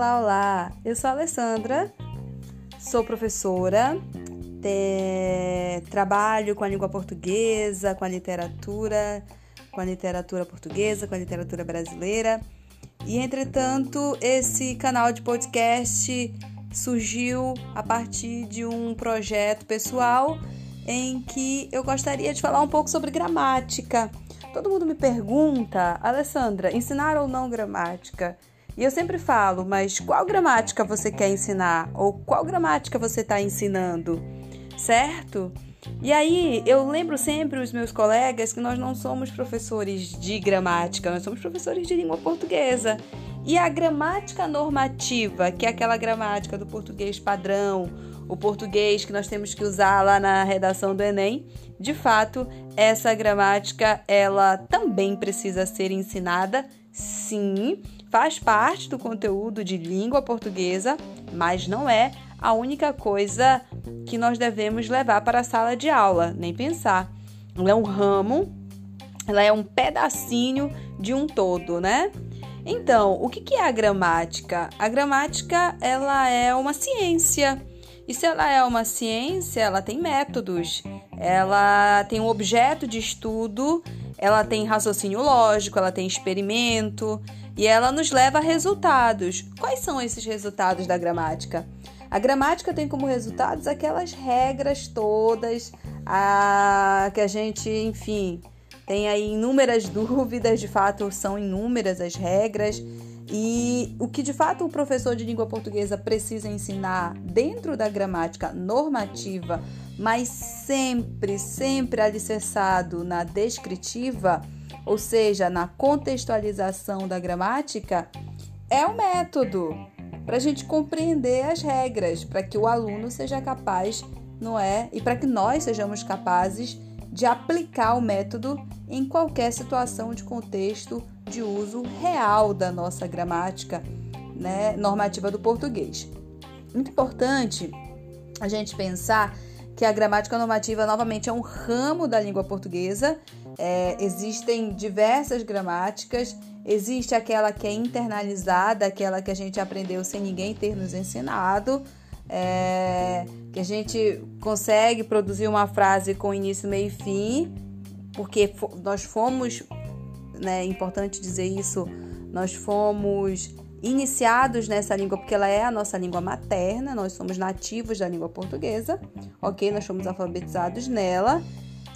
Olá, olá! Eu sou a Alessandra, sou professora, te... trabalho com a língua portuguesa, com a literatura, com a literatura portuguesa, com a literatura brasileira. E entretanto, esse canal de podcast surgiu a partir de um projeto pessoal em que eu gostaria de falar um pouco sobre gramática. Todo mundo me pergunta, Alessandra, ensinar ou não gramática? E eu sempre falo, mas qual gramática você quer ensinar? Ou qual gramática você está ensinando? Certo? E aí eu lembro sempre os meus colegas que nós não somos professores de gramática, nós somos professores de língua portuguesa. E a gramática normativa, que é aquela gramática do português padrão, o português que nós temos que usar lá na redação do Enem, de fato, essa gramática ela também precisa ser ensinada, sim, faz parte do conteúdo de língua portuguesa, mas não é a única coisa que nós devemos levar para a sala de aula, nem pensar. Ela é um ramo, ela é um pedacinho de um todo, né? Então, o que é a gramática? A gramática ela é uma ciência e se ela é uma ciência, ela tem métodos, ela tem um objeto de estudo, ela tem raciocínio lógico, ela tem experimento e ela nos leva a resultados. Quais são esses resultados da gramática? A gramática tem como resultados aquelas regras todas a, que a gente, enfim, tem aí inúmeras dúvidas, de fato são inúmeras as regras e o que de fato o professor de língua portuguesa precisa ensinar dentro da gramática normativa, mas sempre, sempre alicerçado na descritiva, ou seja, na contextualização da gramática, é o método para a gente compreender as regras, para que o aluno seja capaz, não é? E para que nós sejamos capazes de aplicar o método em qualquer situação de contexto de uso real da nossa gramática né, normativa do português. Muito importante a gente pensar que a gramática normativa, novamente, é um ramo da língua portuguesa. É, existem diversas gramáticas, existe aquela que é internalizada, aquela que a gente aprendeu sem ninguém ter nos ensinado, é, que a gente consegue produzir uma frase com início, meio e fim, porque nós fomos né, é importante dizer isso, nós fomos iniciados nessa língua porque ela é a nossa língua materna, nós somos nativos da língua portuguesa, ok? Nós fomos alfabetizados nela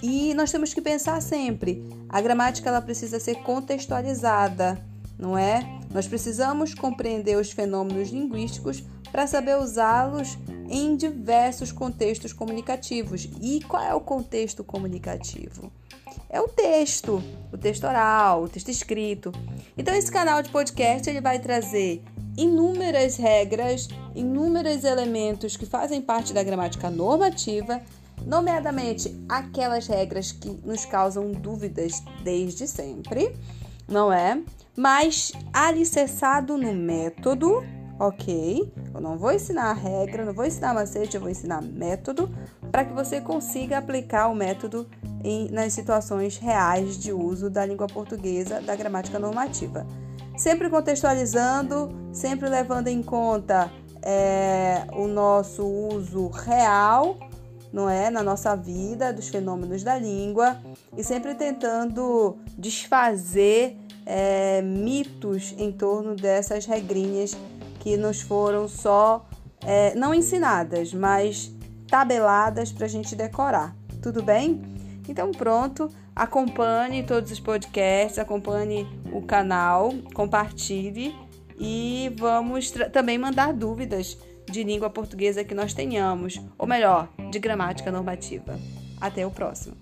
e nós temos que pensar sempre, a gramática ela precisa ser contextualizada, não é? Nós precisamos compreender os fenômenos linguísticos para saber usá-los em diversos contextos comunicativos. E qual é o contexto comunicativo? é o texto, o texto oral, o texto escrito. Então esse canal de podcast ele vai trazer inúmeras regras, inúmeros elementos que fazem parte da gramática normativa, nomeadamente aquelas regras que nos causam dúvidas desde sempre, não é? Mas alicerçado no método, ok? Eu não vou ensinar a regra, não vou ensinar macete, eu vou ensinar método para que você consiga aplicar o método em, nas situações reais de uso da língua portuguesa da gramática normativa. Sempre contextualizando, sempre levando em conta é, o nosso uso real, não é, na nossa vida dos fenômenos da língua e sempre tentando desfazer é, mitos em torno dessas regrinhas que nos foram só é, não ensinadas, mas tabeladas para a gente decorar. Tudo bem? Então pronto, acompanhe todos os podcasts, acompanhe o canal, compartilhe e vamos também mandar dúvidas de língua portuguesa que nós tenhamos, ou melhor, de gramática normativa. Até o próximo.